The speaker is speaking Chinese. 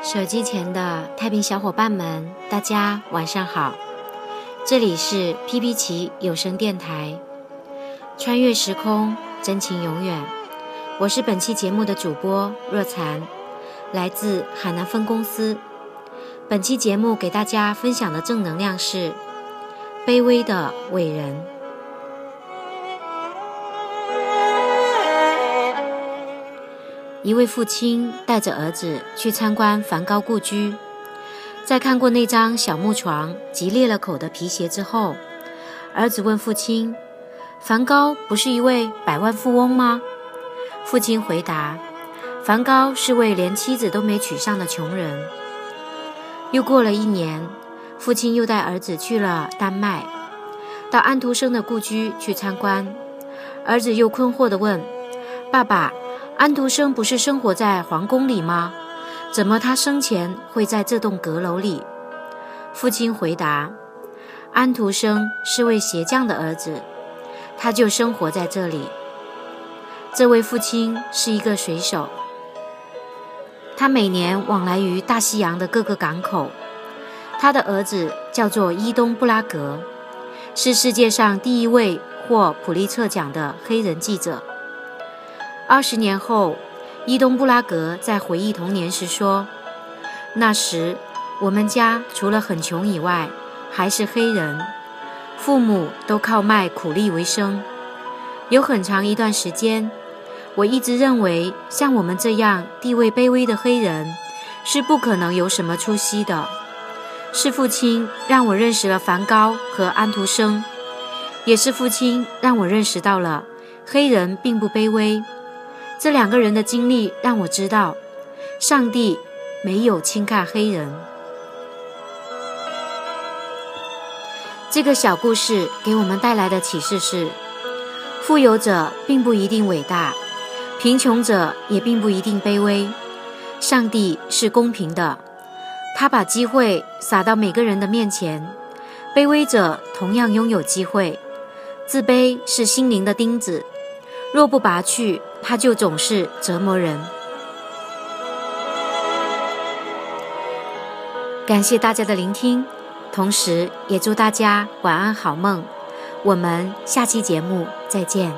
手机前的太平小伙伴们，大家晚上好！这里是 P P 奇有声电台，穿越时空，真情永远。我是本期节目的主播若残，来自海南分公司。本期节目给大家分享的正能量是：卑微的伟人。一位父亲带着儿子去参观梵高故居，在看过那张小木床及裂了口的皮鞋之后，儿子问父亲：“梵高不是一位百万富翁吗？”父亲回答：“梵高是位连妻子都没娶上的穷人。”又过了一年，父亲又带儿子去了丹麦，到安徒生的故居去参观，儿子又困惑地问：“爸爸。”安徒生不是生活在皇宫里吗？怎么他生前会在这栋阁楼里？父亲回答：“安徒生是位鞋匠的儿子，他就生活在这里。”这位父亲是一个水手，他每年往来于大西洋的各个港口。他的儿子叫做伊东布拉格，是世界上第一位获普利策奖的黑人记者。二十年后，伊东布拉格在回忆童年时说：“那时，我们家除了很穷以外，还是黑人，父母都靠卖苦力为生。有很长一段时间，我一直认为像我们这样地位卑微的黑人是不可能有什么出息的。是父亲让我认识了梵高和安徒生，也是父亲让我认识到了黑人并不卑微。”这两个人的经历让我知道，上帝没有轻看黑人。这个小故事给我们带来的启示是：富有者并不一定伟大，贫穷者也并不一定卑微。上帝是公平的，他把机会撒到每个人的面前，卑微者同样拥有机会。自卑是心灵的钉子。若不拔去，他就总是折磨人。感谢大家的聆听，同时也祝大家晚安好梦。我们下期节目再见。